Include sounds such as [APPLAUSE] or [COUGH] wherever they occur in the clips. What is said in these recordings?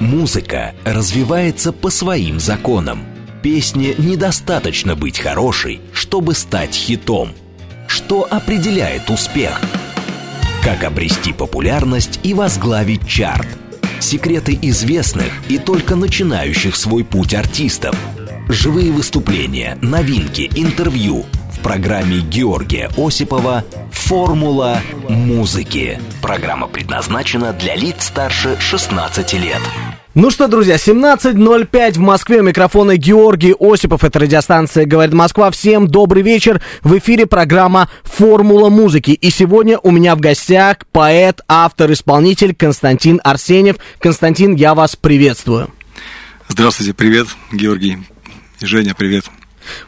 Музыка развивается по своим законам. Песне недостаточно быть хорошей, чтобы стать хитом. Что определяет успех? Как обрести популярность и возглавить чарт? Секреты известных и только начинающих свой путь артистов. Живые выступления, новинки, интервью – в программе Георгия Осипова «Формула музыки». Программа предназначена для лиц старше 16 лет. Ну что, друзья, 17.05 в Москве. У микрофона Георгий Осипов. Это радиостанция «Говорит Москва». Всем добрый вечер. В эфире программа «Формула музыки». И сегодня у меня в гостях поэт, автор, исполнитель Константин Арсеньев. Константин, я вас приветствую. Здравствуйте, привет, Георгий. Женя, привет.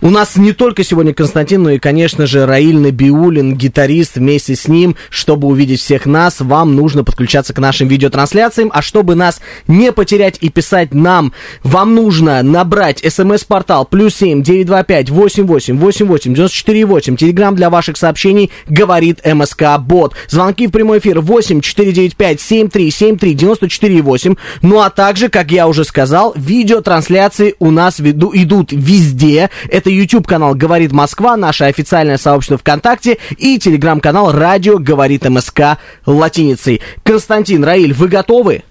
У нас не только сегодня Константин, но и, конечно же, Раиль Набиулин, гитарист вместе с ним. Чтобы увидеть всех нас, вам нужно подключаться к нашим видеотрансляциям. А чтобы нас не потерять и писать нам, вам нужно набрать смс-портал плюс семь девять два пять восемь восемь восемь восемь девяносто четыре восемь. Телеграмм для ваших сообщений говорит МСК Бот. Звонки в прямой эфир восемь четыре девять пять семь три семь три девяносто четыре восемь. Ну а также, как я уже сказал, видеотрансляции у нас веду, идут везде. Это YouTube канал «Говорит Москва», наше официальное сообщество ВКонтакте и телеграм-канал «Радио говорит МСК» латиницей. Константин, Раиль, вы готовы?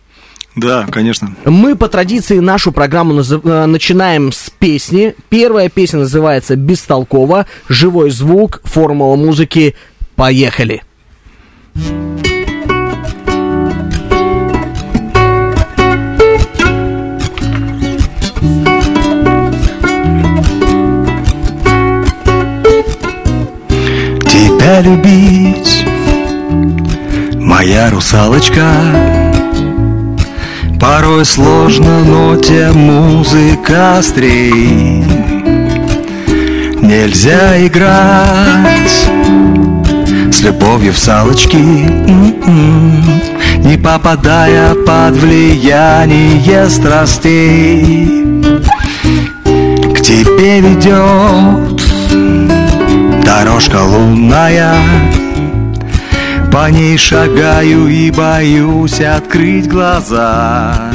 Да, конечно. Мы по традиции нашу программу наз... Э, начинаем с песни. Первая песня называется «Бестолково», «Живой звук», «Формула музыки». Поехали! Тебя любить, моя русалочка. Порой сложно, но тем музыка острей. Нельзя играть с любовью в салочки, м-м, не попадая под влияние страстей. К тебе ведет Дорожка лунная По ней шагаю и боюсь открыть глаза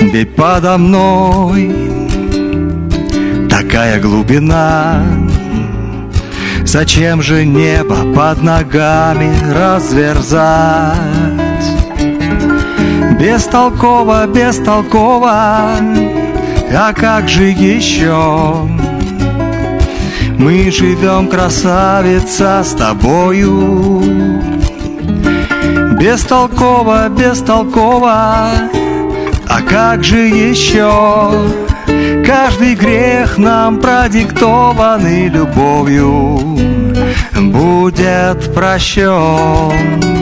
Ведь подо мной Такая глубина Зачем же небо под ногами разверзать? Бестолково, бестолково, а как же еще? Мы живем, красавица, с тобою. Бестолково, бестолково. А как же еще? Каждый грех нам продиктованный любовью Будет прощен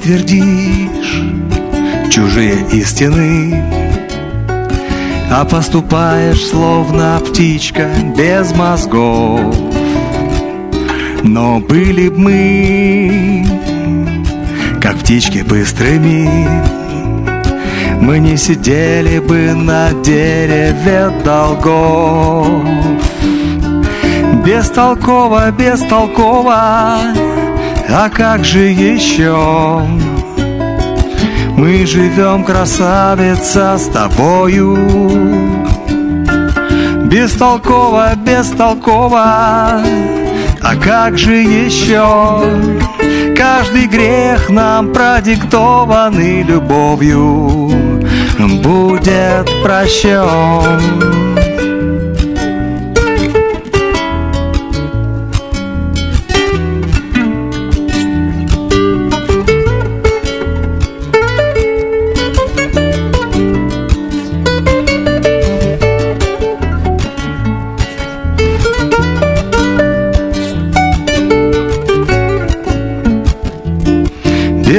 Не твердишь чужие истины. А поступаешь словно птичка без мозгов. Но были б мы, как птички быстрыми Мы не сидели бы на дереве долгов. Бестолково, бестолково а как же еще? Мы живем, красавица, с тобою Бестолково, бестолково А как же еще? Каждый грех нам продиктованный любовью Будет прощен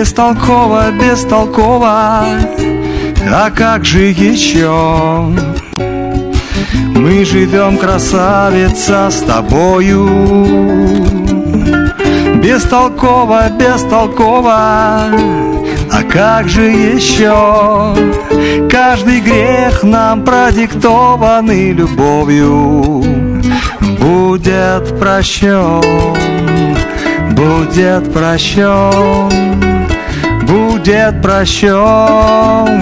Бестолково, бестолково, а как же еще? Мы живем, красавица, с тобою. Бестолково, бестолково. А как же еще? Каждый грех нам продиктованный любовью будет прощен, будет прощен, будет прощен,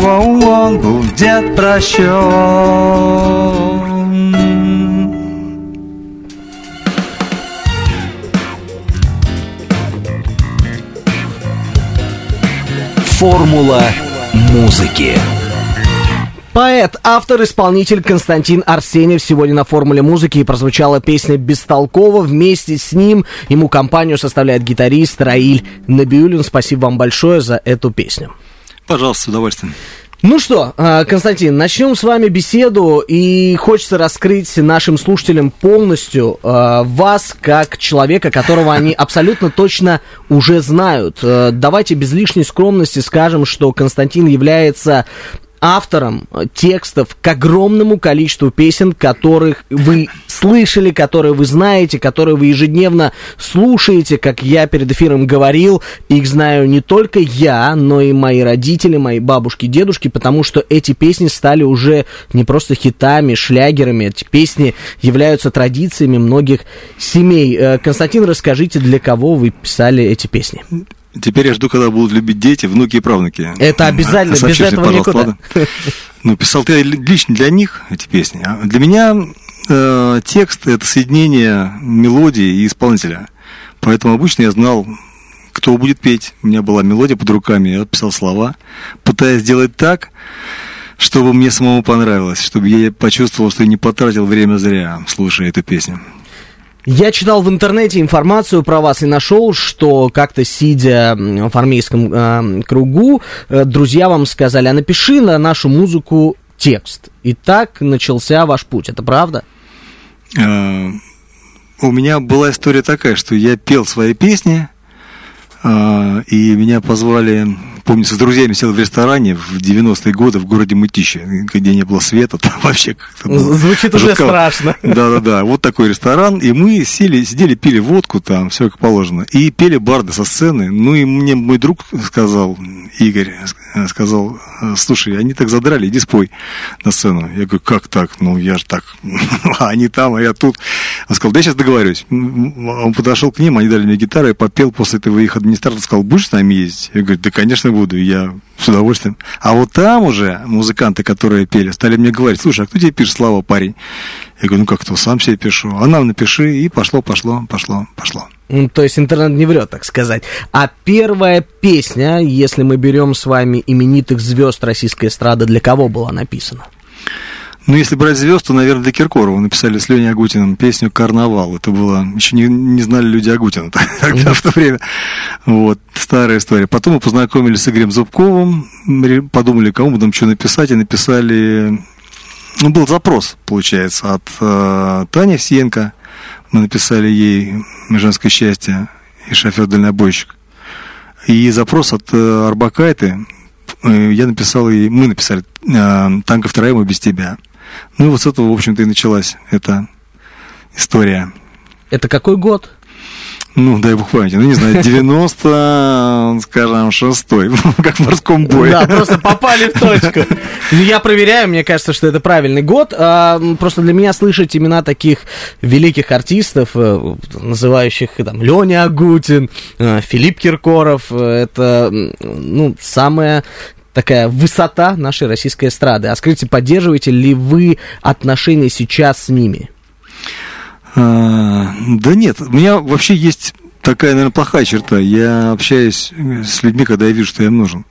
он будет прощен. Формула музыки. Поэт, автор, исполнитель Константин Арсеньев сегодня на формуле музыки и прозвучала песня «Бестолково». Вместе с ним ему компанию составляет гитарист Раиль Набиулин. Спасибо вам большое за эту песню. Пожалуйста, с удовольствием. Ну что, а, Константин, начнем с вами беседу, и хочется раскрыть нашим слушателям полностью а, вас как человека, которого они [LAUGHS] абсолютно точно уже знают. А, давайте без лишней скромности скажем, что Константин является автором текстов к огромному количеству песен, которых вы слышали, которые вы знаете, которые вы ежедневно слушаете, как я перед эфиром говорил. Их знаю не только я, но и мои родители, мои бабушки, дедушки, потому что эти песни стали уже не просто хитами, шлягерами. Эти песни являются традициями многих семей. Э, Константин, расскажите, для кого вы писали эти песни? Теперь я жду, когда будут любить дети, внуки и правнуки. Это обязательно, Сообщите, без этого никуда. ладно? Ну, писал ты лично для них эти песни. А для меня э, текст — это соединение мелодии и исполнителя. Поэтому обычно я знал, кто будет петь. У меня была мелодия под руками, я писал слова, пытаясь сделать так, чтобы мне самому понравилось, чтобы я почувствовал, что я не потратил время зря, слушая эту песню. Я читал в интернете информацию про вас и нашел, что как-то сидя в армейском э, кругу, э, друзья вам сказали, а напиши на нашу музыку текст. И так начался ваш путь. Это правда? Э, у меня была история такая, что я пел свои песни, э, и меня позвали помню, с друзьями сел в ресторане в 90-е годы в городе Мытище, где не было света, там [LAUGHS] вообще как-то Звучит уже страшно. [LAUGHS] Да-да-да, вот такой ресторан, и мы сели, сидели, пили водку там, все как положено, и пели барды со сцены, ну и мне мой друг сказал, Игорь, сказал, слушай, они так задрали, иди спой на сцену. Я говорю, как так? Ну, я же так, [LAUGHS] они там, а я тут. Он сказал, да я сейчас договорюсь. Он подошел к ним, они дали мне гитару, я попел, после этого их администратор сказал, будешь с нами ездить? Я говорю, да, конечно, буду, я с удовольствием. А вот там уже музыканты, которые пели, стали мне говорить, слушай, а кто тебе пишет слава, парень? Я говорю, ну как то сам себе пишу. А нам напиши, и пошло, пошло, пошло, пошло. Ну, То есть интернет не врет, так сказать. А первая песня, если мы берем с вами именитых звезд российской эстрады, для кого была написана? Ну, если брать звезд, то, наверное, для Киркорова написали с Леней Агутиным песню «Карнавал». Это было... Еще не, не знали люди Агутина [LAUGHS] тогда, в то время. Вот, старая история. Потом мы познакомились с Игорем Зубковым, подумали, кому нам что написать, и написали... Ну, был запрос, получается, от э, Тани Овсиенко. Мы написали ей «Женское счастье» и «Шофер-дальнобойщик». И запрос от э, Арбакайте, э, я написал, и мы написали э, «Танка вторая, мы без тебя». Ну и вот с этого, в общем-то, и началась эта история. Это какой год? Ну, дай бог памяти, ну не знаю, [LAUGHS] 90, скажем, шестой, [LAUGHS] как в морском бое. Да, просто попали в точку. [LAUGHS] Ну, Я проверяю, мне кажется, что это правильный год. А, просто для меня слышать имена таких великих артистов, э, называющих там Леня Агутин, э, Филипп Киркоров, э, это, ну, самая такая высота нашей российской эстрады. А скажите, поддерживаете ли вы отношения сейчас с ними? А, Да нет, у меня вообще есть такая, наверное, плохая черта. Я общаюсь с людьми, когда я вижу, что я им нужен.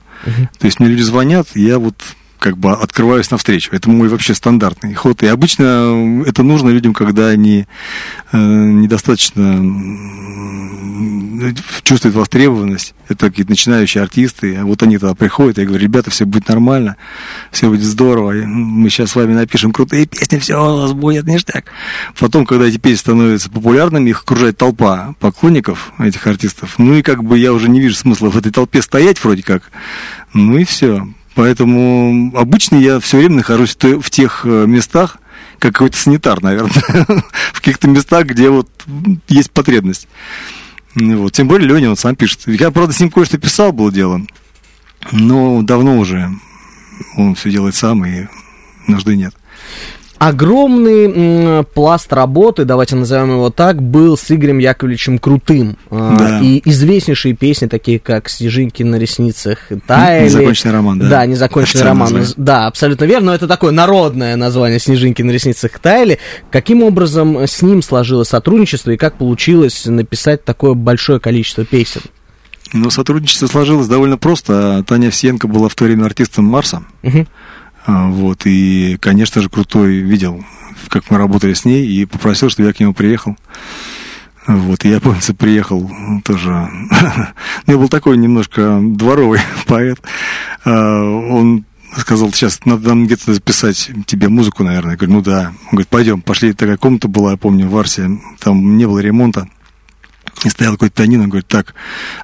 То есть мне люди звонят, я вот как бы открываюсь навстречу. Это мой вообще стандартный ход. И обычно это нужно людям, когда они э, недостаточно м, чувствуют востребованность. Это какие-то начинающие артисты. А вот они тогда приходят, я говорю, ребята, все будет нормально, все будет здорово. Мы сейчас с вами напишем крутые песни, все у вас будет ништяк. Потом, когда эти песни становятся популярными, их окружает толпа поклонников этих артистов. Ну и как бы я уже не вижу смысла в этой толпе стоять вроде как. Ну и все. Поэтому обычно я все время нахожусь в тех э, местах, как какой-то санитар, наверное, [LAUGHS] в каких-то местах, где вот есть потребность. Ну Вот. Тем более Леня он сам пишет. Я, правда, с ним кое-что писал, было дело. Но давно уже он все делает сам, и нужды нет огромный пласт работы, давайте назовем его так, был с Игорем Яковлевичем Крутым. А, да. И известнейшие песни, такие как «Снежинки на ресницах таяли». Незаконченный роман, да? Да, незаконченный роман. Название. Да, абсолютно верно, но это такое народное название «Снежинки на ресницах таяли». Каким образом с ним сложилось сотрудничество и как получилось написать такое большое количество песен? Ну, сотрудничество сложилось довольно просто. Таня Овсиенко была в то время артистом Марса. Угу. Вот, и, конечно же, Крутой видел, как мы работали с ней, и попросил, чтобы я к нему приехал. Вот, и я, помню, приехал тоже... [LAUGHS] я был такой немножко дворовый [LAUGHS] поэт. А, он сказал, сейчас надо нам где-то записать тебе музыку, наверное. Я говорю, ну да. Он говорит, пойдем, пошли. Такая комната была, я помню, в Арсе. Там не было ремонта. И стоял какой-то пианино, он говорит, так,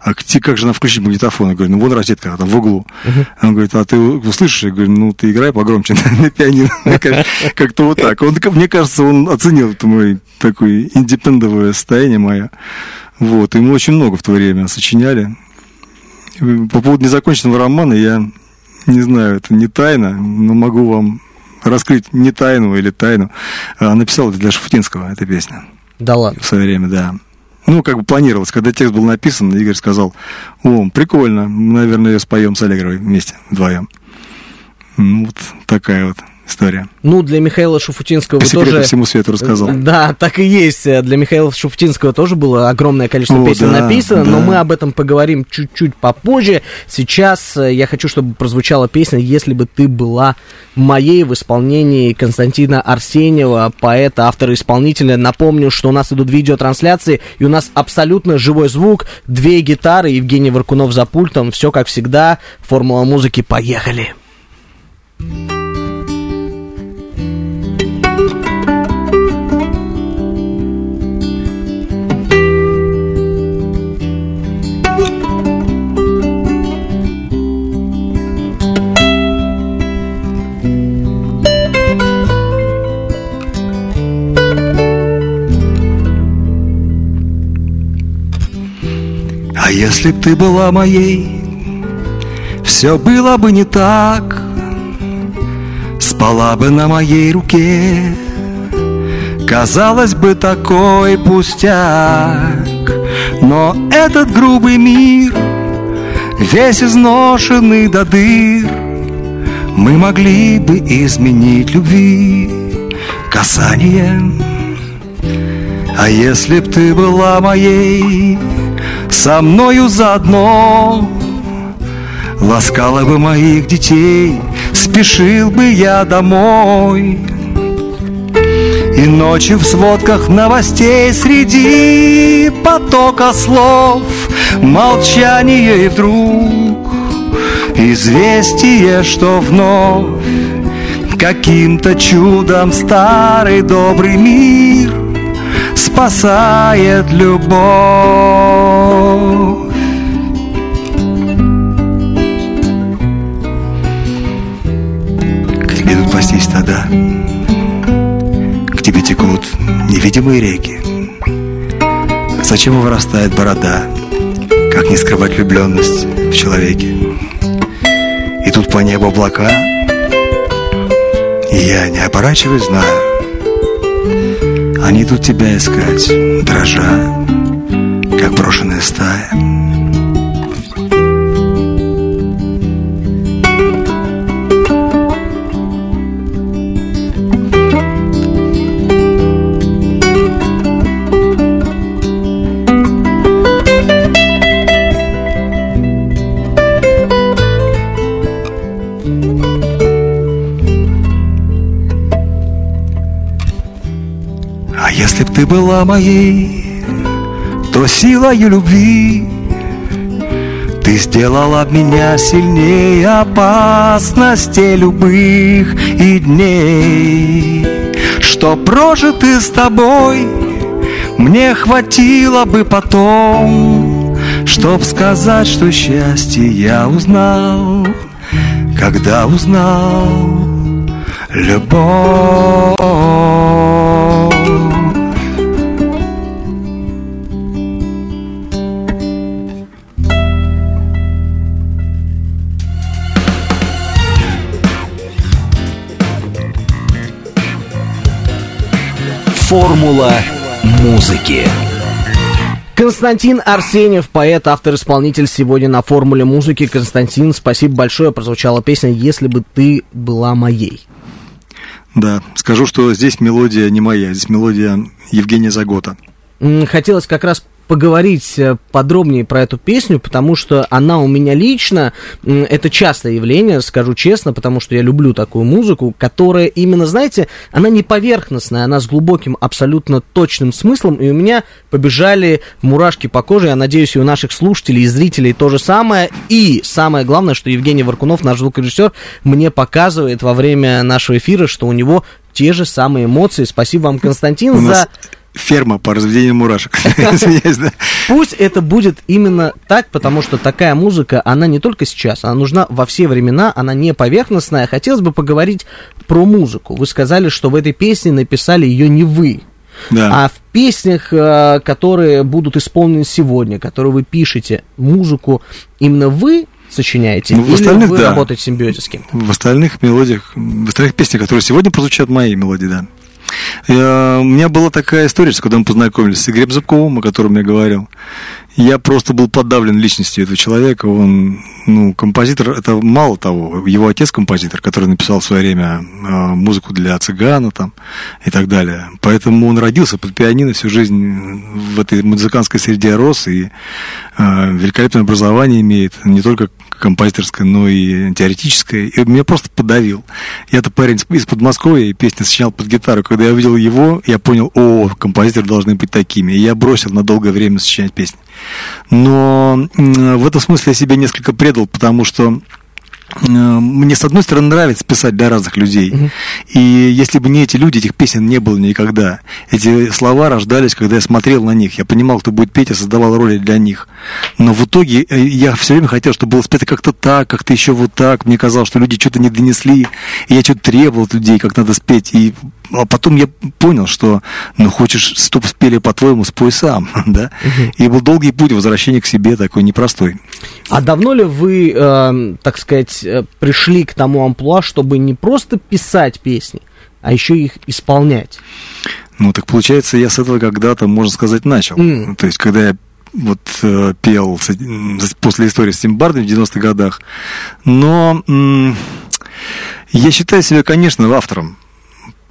а где, как же нам включить магнитофон? Я говорю, ну вон розетка, там в углу. Uh-huh. Он говорит, а ты услышишь? Я говорю, ну ты играй погромче [LAUGHS] на пианино. [LAUGHS] Как-то вот так. Он, мне кажется, он оценил это мой такое индепендовое состояние мое. Вот, и мы очень много в то время сочиняли. По поводу незаконченного романа я не знаю, это не тайна, но могу вам раскрыть не тайну или тайну. А написал для Шафутинского, эта песня. Да ладно? В свое время, да. Ну, как бы планировалось. Когда текст был написан, Игорь сказал, о, прикольно, мы, наверное, ее споем с Аллегровой вместе, вдвоем. Ну, вот такая вот история. Ну, для Михаила Шуфутинского По тоже... всему свету рассказал. Да, так и есть. Для Михаила Шуфутинского тоже было огромное количество О, песен да, написано, да. но мы об этом поговорим чуть-чуть попозже. Сейчас э, я хочу, чтобы прозвучала песня «Если бы ты была моей» в исполнении Константина Арсеньева, поэта, автора, исполнителя. Напомню, что у нас идут видеотрансляции, и у нас абсолютно живой звук, две гитары, Евгений Варкунов за пультом, все как всегда. Формула музыки, поехали! Поехали! А если б ты была моей, все было бы не так, Спала бы на моей руке, казалось бы такой пустяк, Но этот грубый мир, весь изношенный до дыр, Мы могли бы изменить любви касанием. А если б ты была моей, со мною заодно. Ласкала бы моих детей, спешил бы я домой. И ночью в сводках новостей среди потока слов Молчание и вдруг известие, что вновь Каким-то чудом старый добрый мир Спасает любовь пастись тогда К тебе текут невидимые реки. Зачем вырастает борода? Как не скрывать влюбленность в человеке? И тут по небу облака И я, не оборачиваюсь, знаю Они идут тебя искать, дрожа Как брошенная стая. Ты была моей, то силою любви. Ты сделала меня сильнее опасностей любых и дней. Что прожиты с тобой мне хватило бы потом Чтоб сказать, что счастье я узнал. Когда узнал любовь Формула музыки. Константин Арсеньев, поэт, автор-исполнитель сегодня на формуле музыки. Константин, спасибо большое. Прозвучала песня «Если бы ты была моей». Да, скажу, что здесь мелодия не моя, здесь мелодия Евгения Загота. Хотелось как раз поговорить э, подробнее про эту песню, потому что она у меня лично, это частое явление, скажу честно, потому что я люблю такую музыку, которая именно, знаете, она не поверхностная, она с глубоким, абсолютно точным смыслом, и у меня побежали мурашки по коже, я надеюсь, и у наших слушателей и зрителей то же самое, и самое главное, что Евгений Варкунов, наш звукорежиссер, мне показывает во время нашего эфира, что у него те же самые эмоции. Спасибо вам, Константин, за ферма по разведению мурашек. [LAUGHS] Пусть это будет именно так, потому что такая музыка, она не только сейчас, она нужна во все времена, она не поверхностная. Хотелось бы поговорить про музыку. Вы сказали, что в этой песне написали ее не вы. Да. А в песнях, э, которые будут исполнены сегодня, которые вы пишете, музыку именно вы сочиняете? Ну, в остальных, или вы да. работаете в симбиозе с кем-то? В остальных мелодиях, в остальных песнях, которые сегодня прозвучат, мои мелодии, да. Я, у меня была такая история, когда мы познакомились с Игорем Зубковым, о котором я говорил. Я просто был подавлен личностью этого человека. Он, ну, композитор, это мало того, его отец композитор, который написал в свое время э, музыку для цыгана там и так далее. Поэтому он родился под пианино, всю жизнь в этой музыкантской среде рос и э, великолепное образование имеет, не только композиторское, но и теоретическое. И меня просто подавил. Я-то парень из Подмосковья, и песни сочинял под гитару. Когда я увидел его, я понял, о, композиторы должны быть такими. И я бросил на долгое время сочинять песни. Но в этом смысле я себя несколько предал, потому что мне, с одной стороны, нравится писать для разных людей. Uh-huh. И если бы не эти люди, этих песен не было никогда. Эти слова рождались, когда я смотрел на них. Я понимал, кто будет петь, я создавал роли для них. Но в итоге э, я все время хотел, чтобы было спето как-то так, как-то еще вот так. Мне казалось, что люди что-то не донесли. И я что-то требовал от людей, как надо спеть. И а потом я понял, что, ну, хочешь, чтобы спели по-твоему, спой сам, [LAUGHS] да? Угу. И был долгий путь возвращения к себе, такой непростой. А давно ли вы, э, так сказать, э, пришли к тому амплуа, чтобы не просто писать песни, а еще их исполнять? Ну, так получается, я с этого когда-то, можно сказать, начал. Mm. То есть, когда я вот э, пел после истории с Тимбардом в 90-х годах. Но я считаю себя, конечно, автором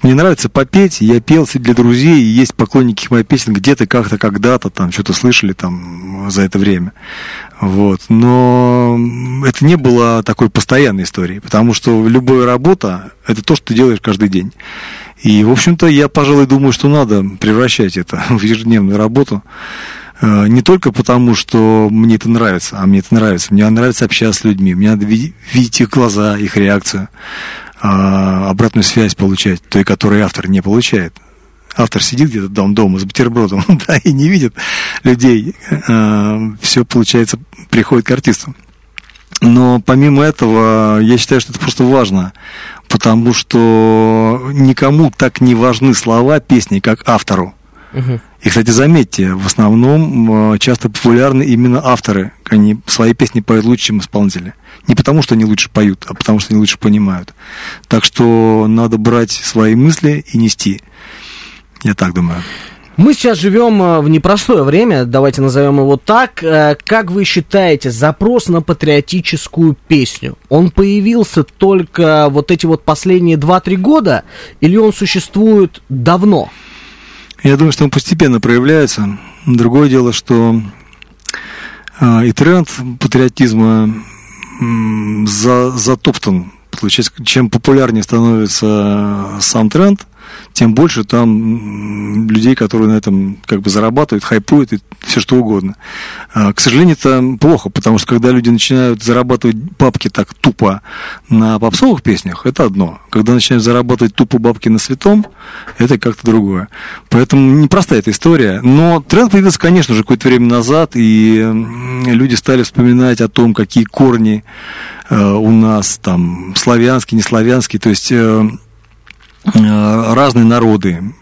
мне нравится попеть, я пел для друзей, и есть поклонники моих песен где-то, как-то, когда-то, там, что-то слышали там за это время. Вот. Но это не было такой постоянной историей, потому что любая работа – это то, что ты делаешь каждый день. И, в общем-то, я, пожалуй, думаю, что надо превращать это [LAUGHS] в ежедневную работу. Э, не только потому, что мне это нравится, а мне это нравится. Мне нравится общаться с людьми, мне надо видеть их глаза, их реакцию. А, обратную связь получать, той, которую автор не получает. Автор сидит где-то дом дома с бутербродом, [LAUGHS] да, и не видит людей. А, все, получается, приходит к артисту. Но помимо этого, я считаю, что это просто важно, потому что никому так не важны слова песни, как автору. И, кстати, заметьте, в основном а, часто популярны именно авторы. Они свои песни поют лучше, чем исполнители. Не потому, что они лучше поют, а потому, что они лучше понимают. Так что надо брать свои мысли и нести. Я так думаю. Мы сейчас живем э, в непростое время, давайте назовем его так. Э, как вы считаете, запрос на патриотическую песню, он появился только вот эти вот последние 2-3 года, или он существует давно? Я думаю, что он постепенно проявляется. Другое дело, что и тренд патриотизма за, затоптан. Чем популярнее становится сам тренд, тем больше там людей, которые на этом как бы зарабатывают, хайпуют и все что угодно. А, к сожалению, это плохо, потому что когда люди начинают зарабатывать бабки так тупо на попсовых песнях, это одно. Когда начинают зарабатывать тупо бабки на святом, это как-то другое. Поэтому непростая эта история. Но тренд появился, конечно же, какое-то время назад, и люди стали вспоминать о том, какие корни э, у нас там славянские, не славянские, то есть Э, разные народы,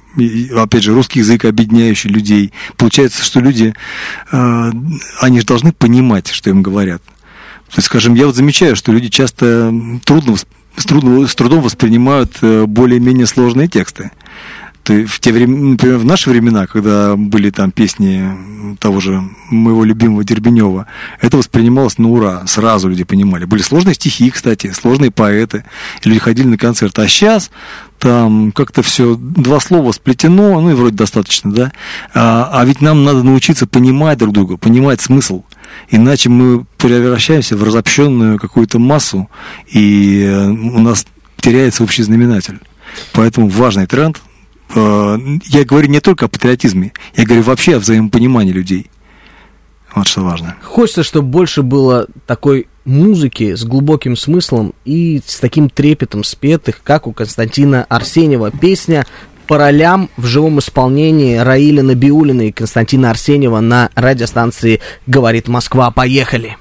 опять же, русский язык объединяющий людей. Получается, что люди, э, они же должны понимать, что им говорят. То есть, скажем, я вот замечаю, что люди часто трудно, с, трудно, с трудом воспринимают э, более-менее сложные тексты. Есть в те времена, например, в наши времена, когда были там песни того же моего любимого Дербенева, это воспринималось на ура, сразу люди понимали. Были сложные стихи, кстати, сложные поэты, люди ходили на концерт. А сейчас там как-то все, два слова сплетено, ну и вроде достаточно, да. А, а ведь нам надо научиться понимать друг друга, понимать смысл. Иначе мы превращаемся в разобщенную какую-то массу, и э, у нас теряется общий знаменатель. Поэтому важный тренд я говорю не только о патриотизме, я говорю вообще о взаимопонимании людей. Вот что важно. Хочется, чтобы больше было такой музыки с глубоким смыслом и с таким трепетом спетых, как у Константина Арсеньева. Песня по ролям в живом исполнении Раиля Набиулина и Константина Арсеньева на радиостанции «Говорит Москва». Поехали!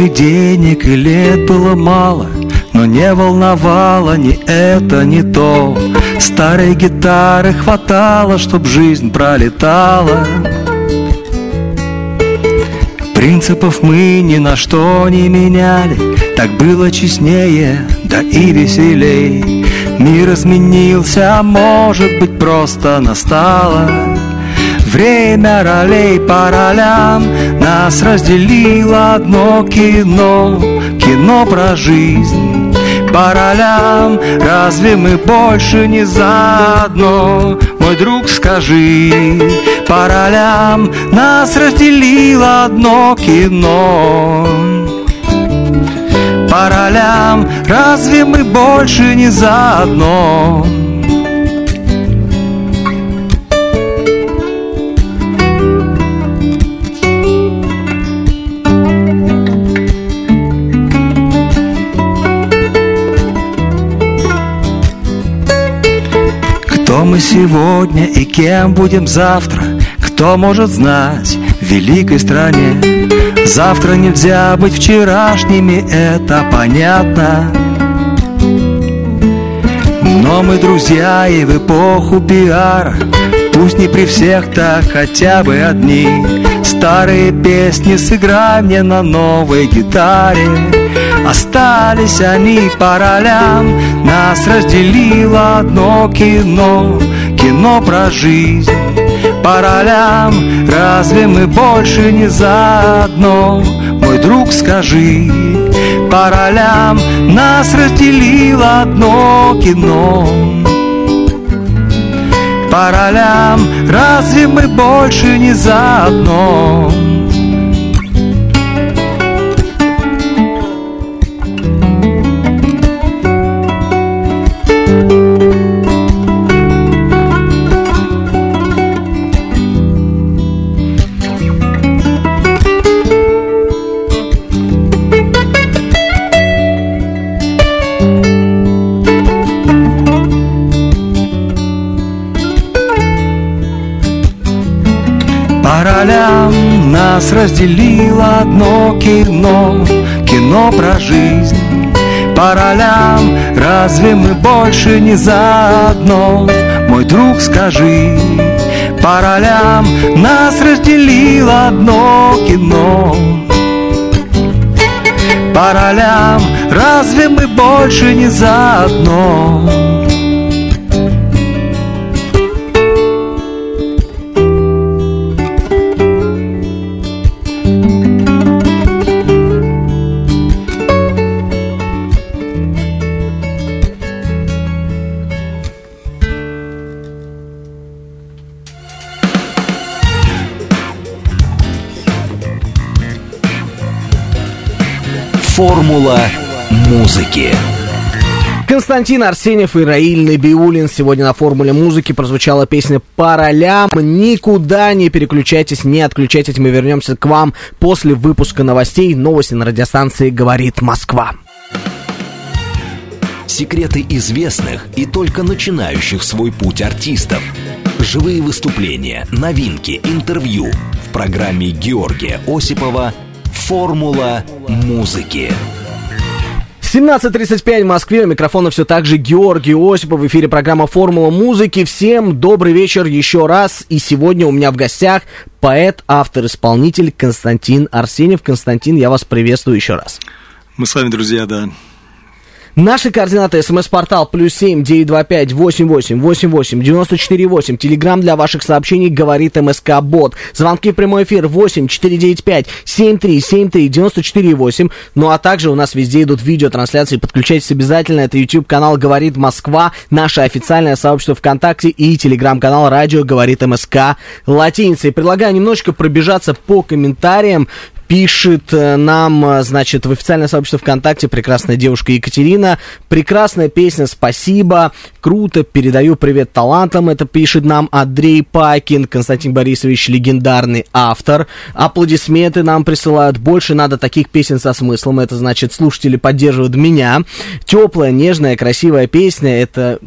И денег, и лет было мало Но не волновало ни это, ни то. Старой гитары хватало, чтоб жизнь пролетала. Принципов мы ни на что не меняли Так было честнее, да и веселей. Мир изменился, а может быть просто настало Время ролей по ролям Нас разделило одно кино Кино про жизнь по ролям Разве мы больше не заодно? Мой друг, скажи По ролям Нас разделило одно кино По ролям Разве мы больше не заодно? Кто мы сегодня и кем будем завтра, кто может знать в великой стране? Завтра нельзя быть вчерашними, это понятно. Но мы друзья и в эпоху пиара Пусть не при всех, так хотя бы одни Старые песни сыграй мне на новой гитаре Остались они по ролям. Нас разделило одно кино. Кино про жизнь. По ролям. Разве мы больше не заодно? Мой друг, скажи. По ролям. Нас разделило одно кино. По ролям. Разве мы больше не заодно? Нас разделило одно кино. Кино про жизнь. По ролям. Разве мы больше не заодно? Мой друг, скажи. По ролям. Нас разделило одно кино. По ролям. Разве мы больше не заодно? Формула музыки. Константин Арсеньев и Раиль Набиулин. Сегодня на формуле музыки прозвучала песня по ролям. Никуда не переключайтесь, не отключайтесь. Мы вернемся к вам после выпуска новостей. Новости на радиостанции «Говорит Москва». секреты известных и только начинающих свой путь артистов, живые выступления, новинки, интервью в программе Георгия Осипова «Формула музыки». 17.35 в Москве. У микрофона все так же Георгий Осипов. В эфире программа «Формула музыки». Всем добрый вечер еще раз. И сегодня у меня в гостях поэт, автор, исполнитель Константин Арсеньев. Константин, я вас приветствую еще раз. Мы с вами, друзья, да. Наши координаты. СМС-портал плюс семь девять два пять восемь восемь восемь восемь девяносто четыре восемь. Телеграмм для ваших сообщений говорит МСК Бот. Звонки в прямой эфир восемь четыре девять пять семь три семь три девяносто четыре восемь. Ну а также у нас везде идут видеотрансляции. Подключайтесь обязательно. Это YouTube канал Говорит Москва, наше официальное сообщество ВКонтакте и телеграм-канал Радио Говорит МСК латиницей. Предлагаю немножечко пробежаться по комментариям пишет э, нам, э, значит, в официальное сообщество ВКонтакте прекрасная девушка Екатерина. Прекрасная песня, спасибо, круто, передаю привет талантам. Это пишет нам Андрей Пакин, Константин Борисович, легендарный автор. Аплодисменты нам присылают. Больше надо таких песен со смыслом. Это значит, слушатели поддерживают меня. Теплая, нежная, красивая песня. Это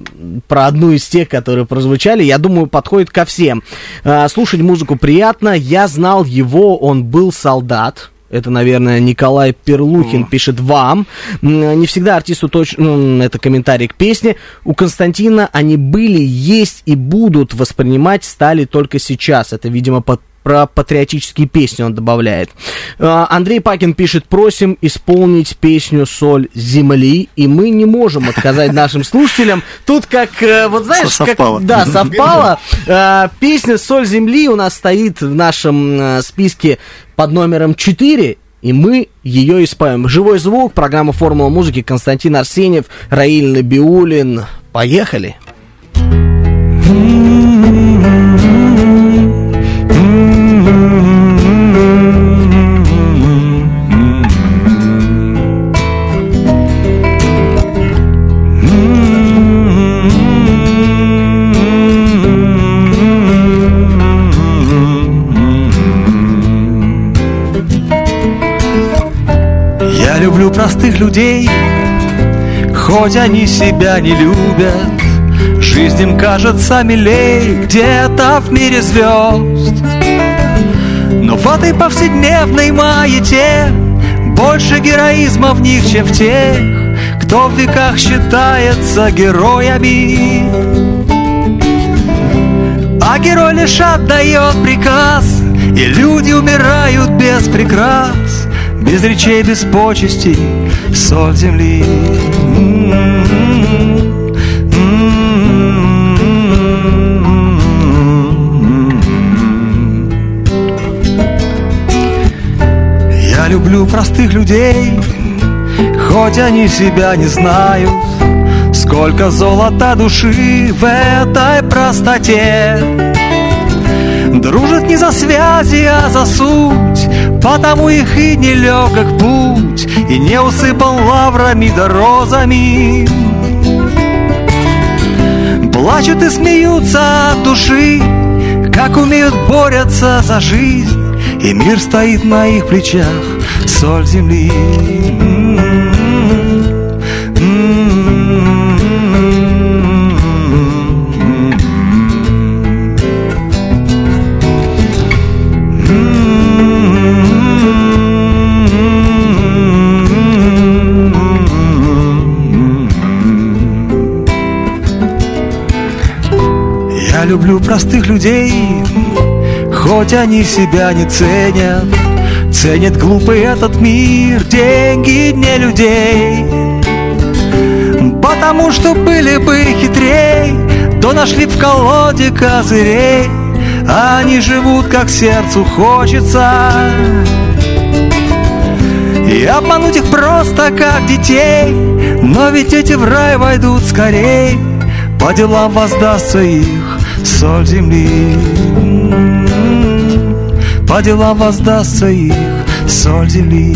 про одну из тех, которые прозвучали. Я думаю, подходит ко всем. Э, слушать музыку приятно. Я знал его, он был солдат. Это, наверное, Николай Перлухин пишет вам. Не всегда артисту точно... Ну, это комментарий к песне. У Константина они были, есть и будут воспринимать стали только сейчас. Это, видимо, под про патриотические песни он добавляет. А, Андрей Пакин пишет, просим исполнить песню «Соль земли», и мы не можем отказать нашим слушателям. Тут как, э, вот знаешь, совпало. как, да, совпало. А, песня «Соль земли» у нас стоит в нашем э, списке под номером 4, и мы ее исправим. Живой звук, программа «Формула музыки», Константин Арсеньев, Раиль Набиулин. Поехали! Люблю простых людей, хоть они себя не любят. Жизнь им кажется милей где-то в мире звезд. Но в этой повседневной маяте больше героизма в них, чем в тех, кто в веках считается героями. А герой лишь отдает приказ, и люди умирают без прикрас, без речей, без почестей, соль земли. Я люблю простых людей, хоть они себя не знают, Сколько золота души в этой простоте Дружат не за связи, а за суть. Потому их и не легок путь И не усыпан лаврами да розами. Плачут и смеются от души Как умеют борются за жизнь. И мир стоит на их плечах Соль земли люблю простых людей, хоть они себя не ценят. Ценит глупый этот мир деньги не людей. Потому что были бы хитрей, то нашли в колоде козырей. Они живут, как сердцу хочется. И обмануть их просто как детей Но ведь эти в рай войдут скорей По делам воздастся их соль земли. По делам воздастся их соль земли.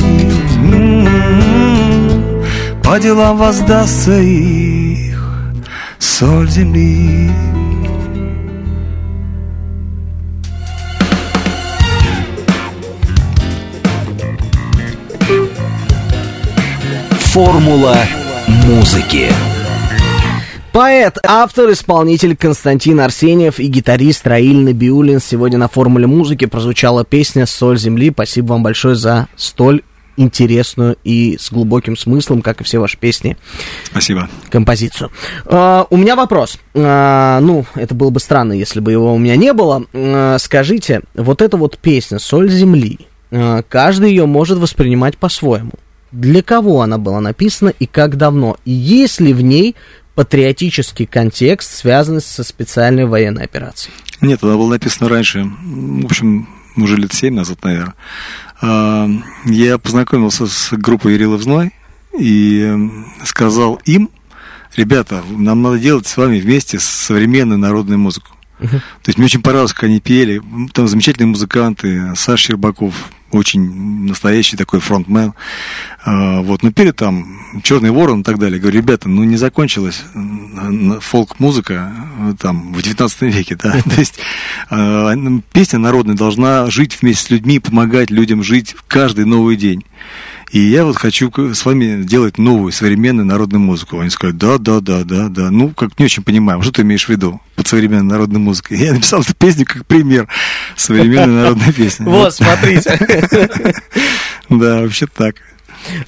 По делам воздастся их соль земли. Формула музыки. Поэт, автор, исполнитель Константин Арсеньев и гитарист Раиль Набиулин. Сегодня на формуле музыки прозвучала песня «Соль земли». Спасибо вам большое за столь интересную и с глубоким смыслом, как и все ваши песни. Спасибо. Композицию. Uh, у меня вопрос. Uh, ну, это было бы странно, если бы его у меня не было. Uh, скажите, вот эта вот песня «Соль земли», каждый ее может воспринимать по-своему. Для кого она была написана и как давно? И есть ли в ней патриотический контекст, связанный со специальной военной операцией? Нет, она была написана раньше. В общем, уже лет семь назад, наверное. А, я познакомился с группой Ириловзной и сказал им, ребята, нам надо делать с вами вместе современную народную музыку. Uh-huh. То есть мне очень понравилось, как они пели. Там замечательные музыканты. Саша Щербаков, очень настоящий такой фронтмен. А, вот, но пели там Черный ворон и так далее. Говорю, ребята, ну не закончилась фолк-музыка э, там в 19 веке, да. [LAUGHS] То есть а, песня народная должна жить вместе с людьми, помогать людям жить каждый новый день. И я вот хочу с вами делать новую современную народную музыку. Они сказали, да, да, да, да, да. Ну, как не очень понимаем, что ты имеешь в виду под современной народной музыкой. [LAUGHS] Я написал эту песню как пример современной народной песни. [LAUGHS] Вот, смотрите. [LAUGHS] Да, вообще так.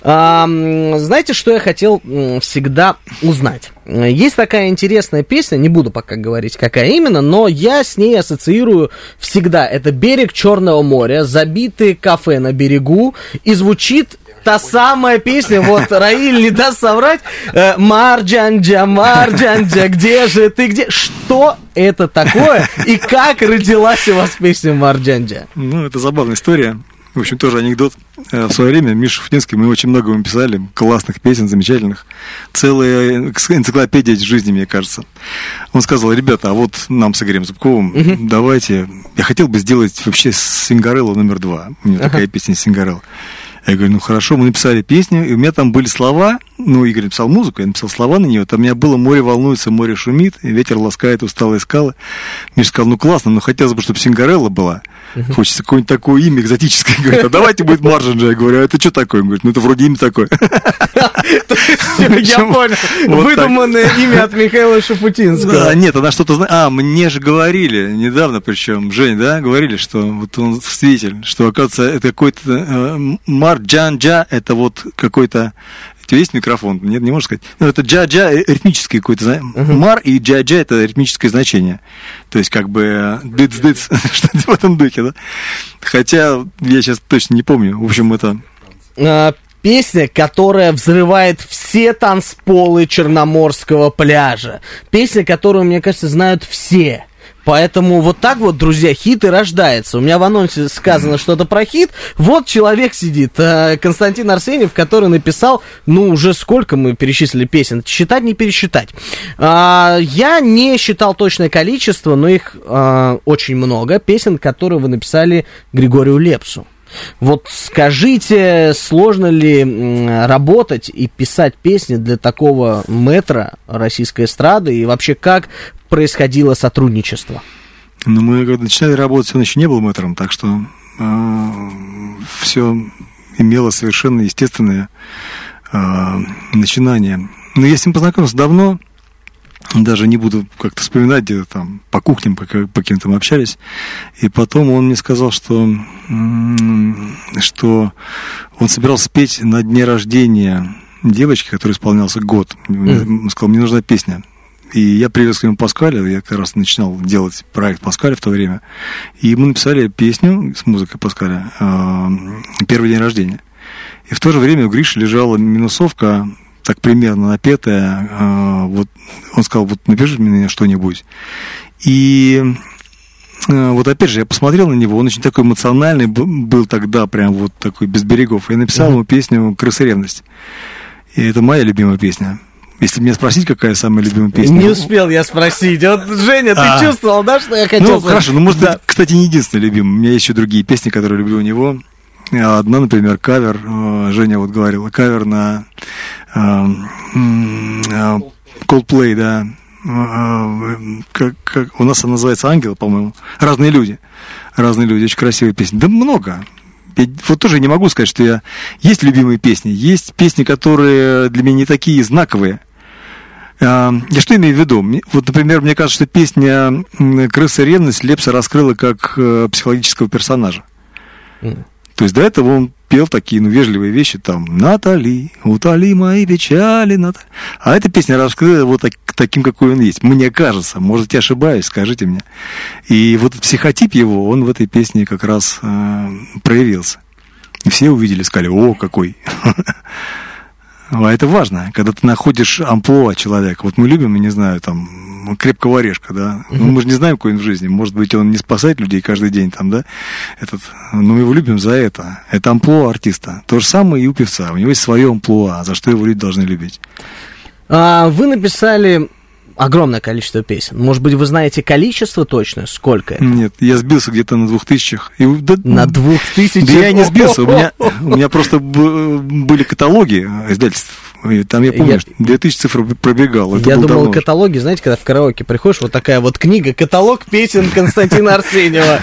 Знаете, что я хотел всегда узнать? Есть такая интересная песня, не буду пока говорить, какая именно, но я с ней ассоциирую всегда. Это берег Черного моря, забитые кафе на берегу, и звучит та самая песня, вот Раиль не даст соврать, э, Марджанджа, Марджанджа, где же ты, где? Что это такое и как родилась у вас песня Марджанджа? Ну, это забавная история. В общем, тоже анекдот. Э, в свое время Миша Шуфтинский, мы очень много ему писали, классных песен, замечательных. Целая энциклопедия жизни, мне кажется. Он сказал, ребята, а вот нам с Игорем Зубковым, uh давайте, я хотел бы сделать вообще Сингарелло номер два. У меня uh такая песня Сингарелло. Я говорю, ну хорошо, мы написали песню, и у меня там были слова, ну, Игорь написал музыку, я написал слова на нее, там у меня было «Море волнуется, море шумит, ветер ласкает усталые скалы». Миша сказал, ну классно, но хотелось бы, чтобы Сингарелла была. Хочется какое-нибудь такое имя экзотическое. [LAUGHS] Говорит, а давайте будет Маржинджа. Я говорю, а это что такое? Он говорит, ну это вроде имя такое. [LAUGHS] Я понял. Выдуманное имя от Михаила Шапутинского. Да, нет, она что-то знает. А, мне же говорили недавно, причем, Жень, да, говорили, что вот он свидетель, что, оказывается, это какой-то э, Марджанджа, это вот какой-то тебя есть микрофон? Нет, не можешь сказать. Ну, это джа-джа э, ритмическое какое-то. Uh-huh. Мар и джа-джа это ритмическое значение. То есть, как бы дыц-дыц, [LAUGHS] что-то в этом духе, да? Хотя я сейчас точно не помню. В общем, это... А, песня, которая взрывает все танцполы Черноморского пляжа. Песня, которую, мне кажется, знают все. Поэтому вот так вот, друзья, хит и рождается. У меня в анонсе сказано что-то про хит. Вот человек сидит, э, Константин Арсеньев, который написал, ну, уже сколько мы перечислили песен. Считать, не пересчитать. А, я не считал точное количество, но их а, очень много. Песен, которые вы написали Григорию Лепсу. Вот скажите, сложно ли работать и писать песни для такого метра российской эстрады? И вообще, как происходило сотрудничество? Ну, мы когда начинали работать, он еще не был мэтром, так что э, а, все имело совершенно естественное э, начинание. Но я с ним познакомился давно, даже не буду как-то вспоминать, где-то там по кухням по, по каким-то мы общались. И потом он мне сказал, что, что он собирался петь на дне рождения девочки, которой исполнялся год. Mm. Он сказал, мне нужна песня. И я привез к нему Паскаля, я как раз начинал делать проект Паскаля в то время. И мы написали песню с музыкой Паскаля «Первый день рождения». И в то же время у Гриши лежала минусовка так примерно напетая. А, вот он сказал, вот напиши мне что-нибудь. И а, вот опять же, я посмотрел на него, он очень такой эмоциональный был тогда, прям вот такой без берегов. И написал ему песню «Крысы ревность». И это моя любимая песня. Если меня спросить, какая самая любимая песня... Не успел я спросить. Вот, Женя, ты а. чувствовал, да, что я хотел... Ну, хорошо, ну, может, да. это, кстати, не единственная любимая. У меня есть еще другие песни, которые люблю у него. Одна, например, кавер, э, Женя вот говорила, кавер на э, э, Coldplay, да, как, как, у нас она называется «Ангел», по-моему. Разные люди. Разные люди, очень красивые песни. Да много. Я вот тоже не могу сказать, что я... Есть любимые песни, есть песни, которые для меня не такие знаковые. А, я что имею в виду? Вот, например, мне кажется, что песня «Крыса ревность» Лепса раскрыла как э, психологического персонажа. Mm. То есть до этого он пел такие, ну, вежливые вещи, там, «Натали, утоли мои печали, Натали». А эта песня раскрыла вот так, таким, какой он есть. Мне кажется, может, я ошибаюсь, скажите мне. И вот психотип его, он в этой песне как раз э, проявился. И все увидели, сказали, о, какой. [LAUGHS] А это важно, когда ты находишь амплуа человека. Вот мы любим, не знаю, там, крепкого орешка, да. Ну, мы же не знаем, какой он в жизни. Может быть, он не спасает людей каждый день там, да. Этот, но мы его любим за это. Это амплуа артиста. То же самое и у певца. У него есть свое амплуа, за что его люди должны любить. А, вы написали огромное количество песен. Может быть, вы знаете количество точно? Сколько это? Нет, я сбился где-то на двух тысячах. И, да, на двух тысячах? Да я не сбился. У меня, [LAUGHS] у меня просто были каталоги издательств. Там, я помню, я... 2000 цифр пробегал. Это я думал, давно каталоги, знаете, когда в караоке приходишь, вот такая вот книга, каталог песен Константина Арсеньева.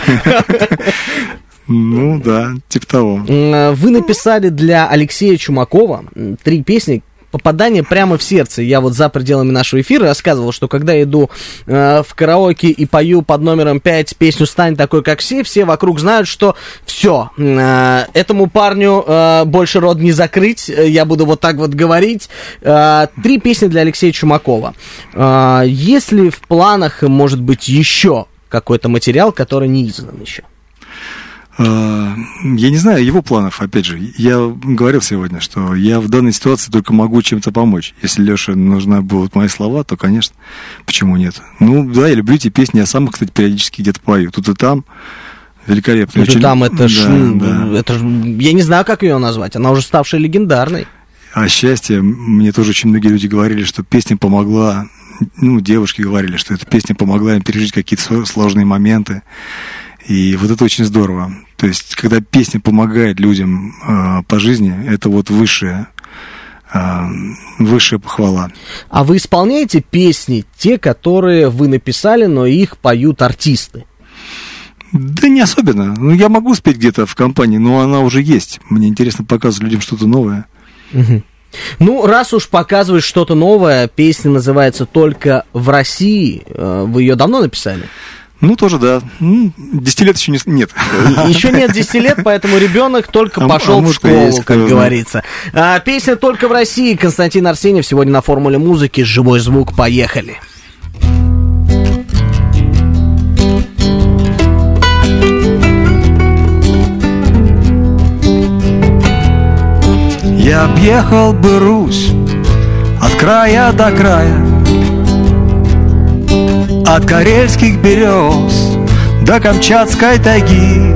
Ну да, типа того. Вы написали для Алексея Чумакова три песни, попадание прямо в сердце. Я вот за пределами нашего эфира рассказывал, что когда иду э, в караоке и пою под номером 5 песню «Стань такой, как все», все вокруг знают, что все, э, этому парню э, больше рот не закрыть, я буду вот так вот говорить. Э, три песни для Алексея Чумакова. Э, есть ли в планах, может быть, еще какой-то материал, который не издан еще? А, я не знаю его планов, опять же. Я говорил сегодня, что я в данной ситуации только могу чем-то помочь. Если Леше нужны будут мои слова, то, конечно, почему нет? Ну, да, я люблю эти песни, я сам, кстати, периодически где-то пою. Тут и там. Великолепно. Тут и там это ж, да, да. это ж, я не знаю, как ее назвать, она уже ставшая легендарной. А счастье, мне тоже очень многие люди говорили, что песня помогла, ну, девушки говорили, что эта песня помогла им пережить какие-то сложные моменты. И вот это очень здорово. То есть, когда песня помогает людям э, по жизни, это вот высшая, э, высшая похвала. А вы исполняете песни, те, которые вы написали, но их поют артисты? Да не особенно. Ну, я могу спеть где-то в компании, но она уже есть. Мне интересно показывать людям что-то новое. Угу. Ну, раз уж показываешь что-то новое, песня называется «Только в России». Э, вы ее давно написали? Ну, тоже да. Десяти лет еще не, нет. [LAUGHS] Еще нет десяти лет, поэтому ребенок только а, пошел а в школу, есть, как говорится. А, песня только в России. Константин Арсеньев сегодня на формуле музыки. Живой звук. Поехали. Я объехал бы Русь от края до края от карельских берез до Камчатской тайги.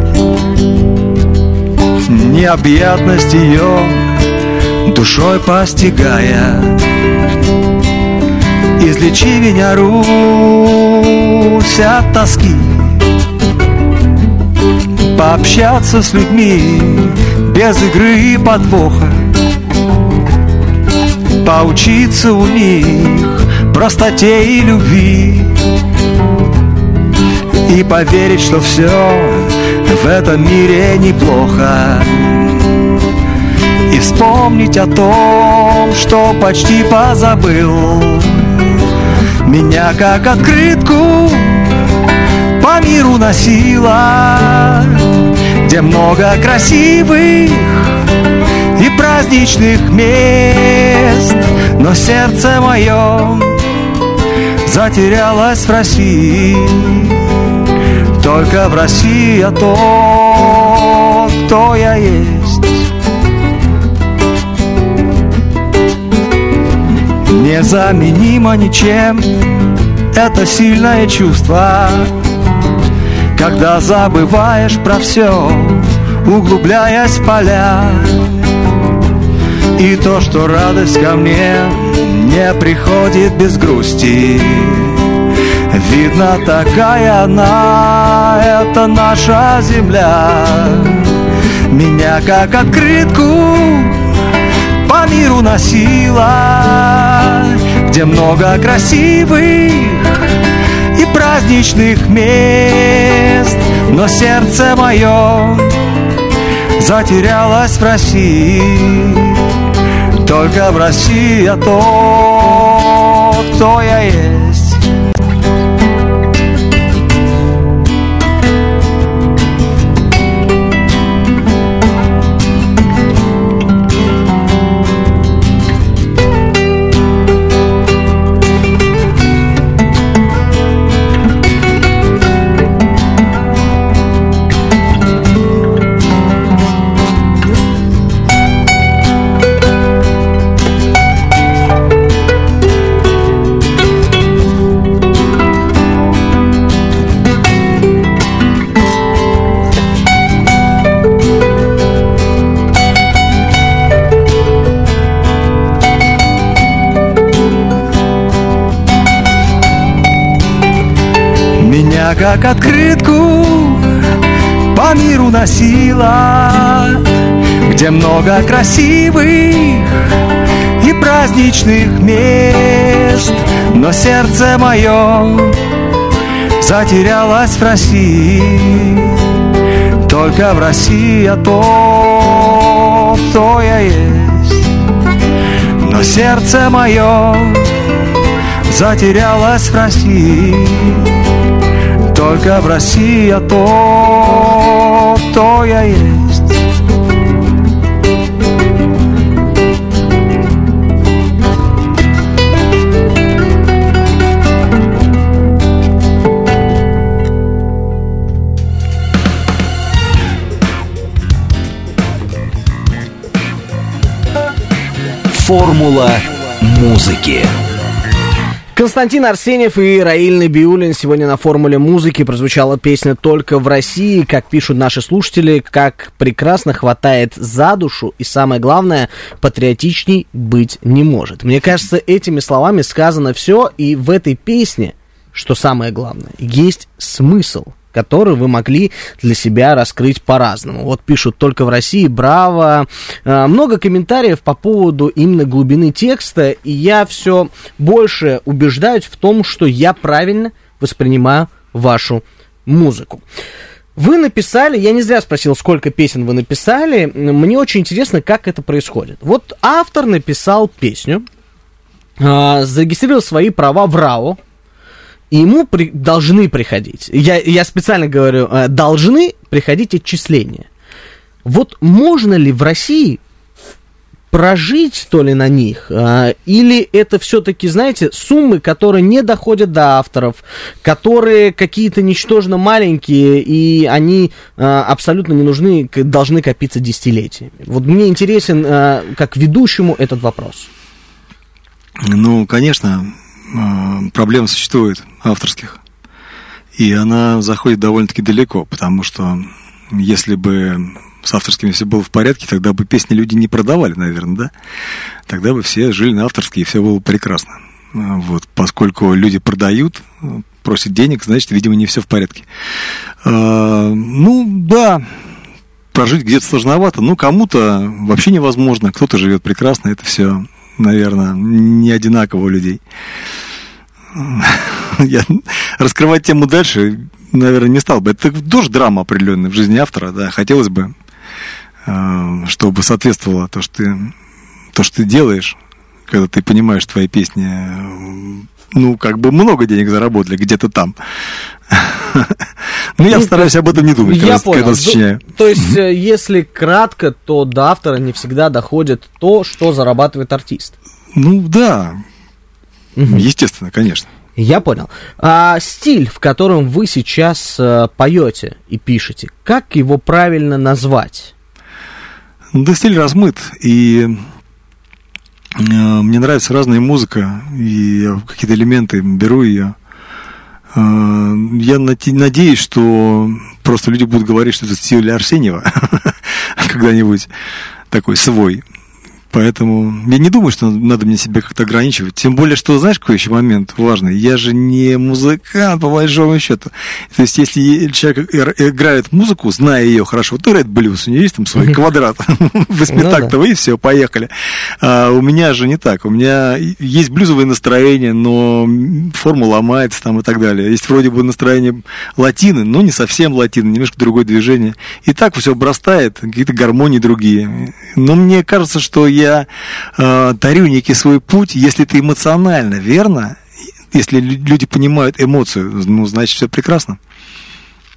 Необъятность ее душой постигая. Излечи меня, Русь, от тоски. Пообщаться с людьми без игры и подвоха. Поучиться у них простоте и любви. И поверить, что все в этом мире неплохо. И вспомнить о том, что почти позабыл. Меня как открытку по миру носила Где много красивых и праздничных мест. Но сердце мое затерялось в России. Только в России я тот, кто я есть. Незаменимо ничем Это сильное чувство. Когда забываешь про все Углубляясь в поля. И то, что радость ко мне Не приходит без грусти. Видно, такая она, это наша земля. Меня как открытку по миру носила Где много красивых и праздничных мест. Но сердце мое затерялось в России Только в России я тот, кто я есть. Как открытку по миру носила Где много красивых и праздничных мест. Но сердце мое затерялось в России Только в России я то, кто я есть. Но сердце мое затерялось в России только в России я то, кто я есть. Формула музыки. Константин Арсеньев и Раиль Набиулин сегодня на формуле музыки прозвучала песня «Только в России». Как пишут наши слушатели, как прекрасно хватает за душу и, самое главное, патриотичней быть не может. Мне кажется, этими словами сказано все, и в этой песне, что самое главное, есть смысл – который вы могли для себя раскрыть по-разному. Вот пишут только в России, браво. А, много комментариев по поводу именно глубины текста, и я все больше убеждаюсь в том, что я правильно воспринимаю вашу музыку. Вы написали, я не зря спросил, сколько песен вы написали, мне очень интересно, как это происходит. Вот автор написал песню, а, зарегистрировал свои права в РАО, и ему при, должны приходить. Я, я специально говорю, э, должны приходить отчисления. Вот можно ли в России прожить, то ли, на них, э, или это все-таки, знаете, суммы, которые не доходят до авторов, которые какие-то ничтожно маленькие, и они э, абсолютно не нужны, должны копиться десятилетиями. Вот мне интересен, как ведущему, этот вопрос. Ну, конечно, Э, проблем существует авторских. И она заходит довольно-таки далеко, потому что если бы с авторскими все было в порядке, тогда бы песни люди не продавали, наверное, да? Тогда бы все жили на авторские, и все было прекрасно. Э, вот, поскольку люди продают, просят денег, значит, видимо, не все в порядке. А, ну, да, прожить где-то сложновато, но кому-то вообще невозможно, кто-то живет прекрасно, это все наверное, не одинаково у людей. [LAUGHS] Я раскрывать тему дальше, наверное, не стал бы. Это тоже драма определенная в жизни автора, да. Хотелось бы, э, чтобы соответствовало то, что ты, то, что ты делаешь, когда ты понимаешь твои песни, ну, как бы много денег заработали где-то там. Ну, я ну, стараюсь об этом не думать, я когда, понял. когда сочиняю. То есть, э, если кратко, то до автора не всегда доходит то, что зарабатывает артист. Ну, да. Естественно, конечно. Я понял. А стиль, в котором вы сейчас э, поете и пишете, как его правильно назвать? Да, стиль размыт, и мне нравится разная музыка, и какие-то элементы беру ее Э, я надеюсь, что просто люди будут говорить, что это стиль Арсеньева [LAUGHS] когда-нибудь такой свой. Поэтому я не думаю, что надо мне себя как-то ограничивать. Тем более, что, знаешь, какой еще момент важный? Я же не музыкант, по большому счету. То есть, если человек играет музыку, зная ее хорошо, вот играет блюз, у него есть там свой квадрат [LAUGHS] восьмитактовый, ну и все, поехали. А у меня же не так. У меня есть блюзовое настроение, но форма ломается там и так далее. Есть вроде бы настроение латины, но не совсем латины, немножко другое движение. И так все обрастает, какие-то гармонии другие. Но мне кажется, что я э, тарю некий свой путь, если ты эмоционально, верно, если лю- люди понимают эмоцию, ну, значит, все прекрасно.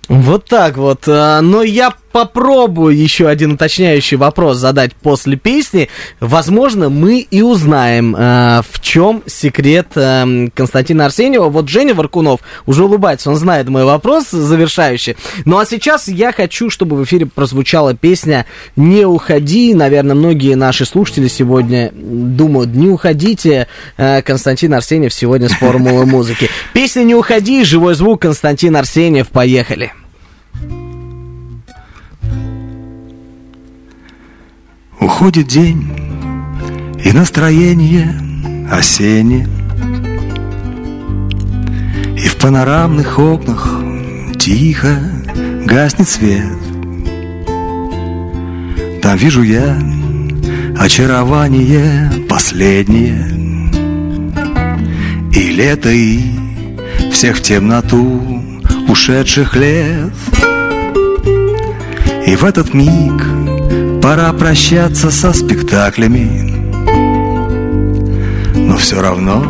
Вот так вот. А, Но я попробую еще один уточняющий вопрос задать после песни. Возможно, мы и узнаем, а, в чем секрет а, Константина Арсеньева. Вот Женя Варкунов уже улыбается, он знает мой вопрос завершающий. Ну а сейчас я хочу, чтобы в эфире прозвучала песня «Не уходи». Наверное, многие наши слушатели сегодня думают, не уходите. А, Константин Арсеньев сегодня с формулой музыки. Песня «Не уходи», живой звук Константин Арсеньев. Поехали. Уходит день, и настроение осеннее. И в панорамных окнах тихо гаснет свет. Там вижу я очарование последнее. И лето, и всех в темноту ушедших лет. И в этот миг пора прощаться со спектаклями. Но все равно,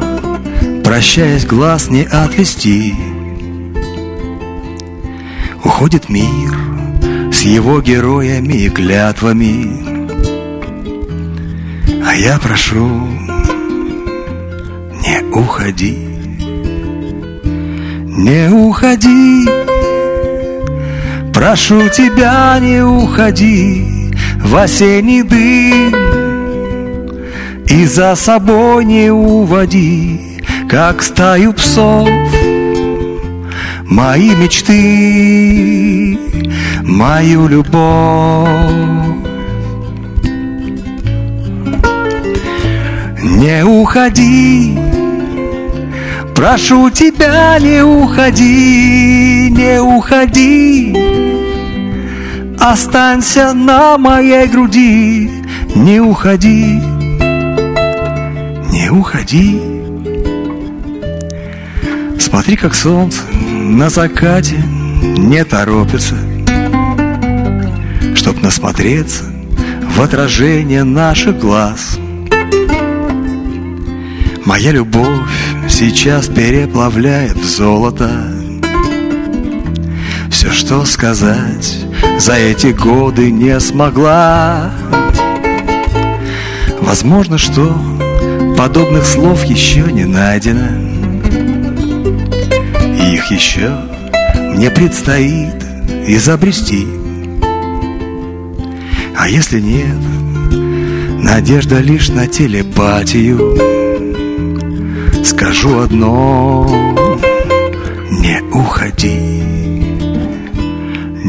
прощаясь, глаз не отвести. Уходит мир с его героями и клятвами. А я прошу, не уходи, не уходи. Прошу тебя, не уходи в осенний дым И за собой не уводи, как стаю псов. Мои мечты, мою любовь. Не уходи, прошу тебя, не уходи, не уходи Останься на моей груди, не уходи, не уходи. Смотри, как солнце на закате не торопится, Чтоб насмотреться в отражение наших глаз. Моя любовь сейчас переплавляет в золото Все, что сказать за эти годы не смогла. Возможно, что подобных слов еще не найдено. Их еще мне предстоит изобрести. А если нет, надежда лишь на телепатию. Скажу одно, не уходи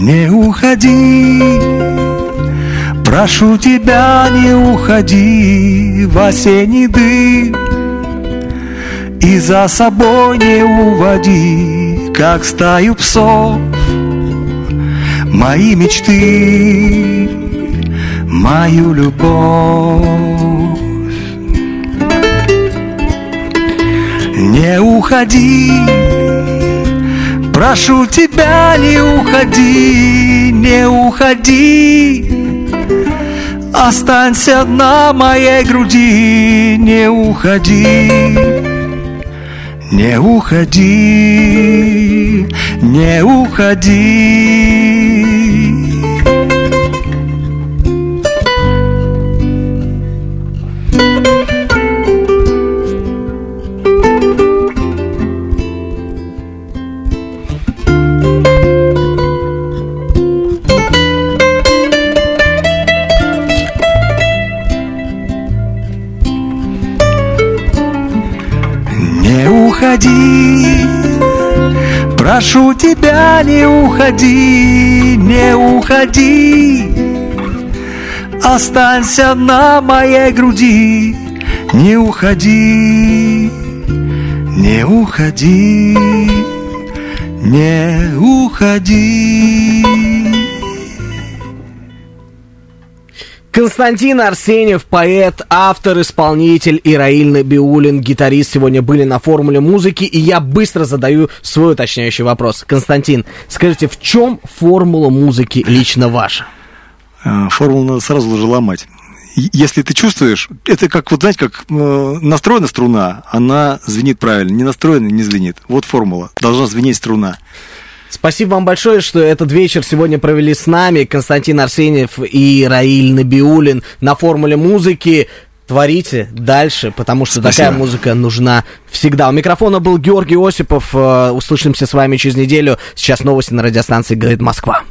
не уходи, прошу тебя, не уходи в осенний дым. И за собой не уводи, как стаю псов. Мои мечты, мою любовь. Не уходи, Прошу тебя, не уходи, не уходи. Останься на моей груди, не уходи. Не уходи, не уходи прошу тебя, не уходи, не уходи. Останься на моей груди, не уходи, не уходи, не уходи. Константин Арсеньев, поэт, автор, исполнитель, и Раиль Набиулин, гитарист, сегодня были на формуле музыки, и я быстро задаю свой уточняющий вопрос. Константин, скажите, в чем формула музыки лично ваша? А, Формулу надо сразу же ломать. если ты чувствуешь, это как, вот знаете, как э, настроена струна, она звенит правильно, не настроена, не звенит. Вот формула. Должна звенеть струна. Спасибо вам большое, что этот вечер сегодня провели с нами. Константин Арсеньев и Раиль Набиулин на формуле музыки. Творите дальше, потому что Спасибо. такая музыка нужна всегда. У микрофона был Георгий Осипов. Э, Услышимся с вами через неделю. Сейчас новости на радиостанции «Говорит Москва».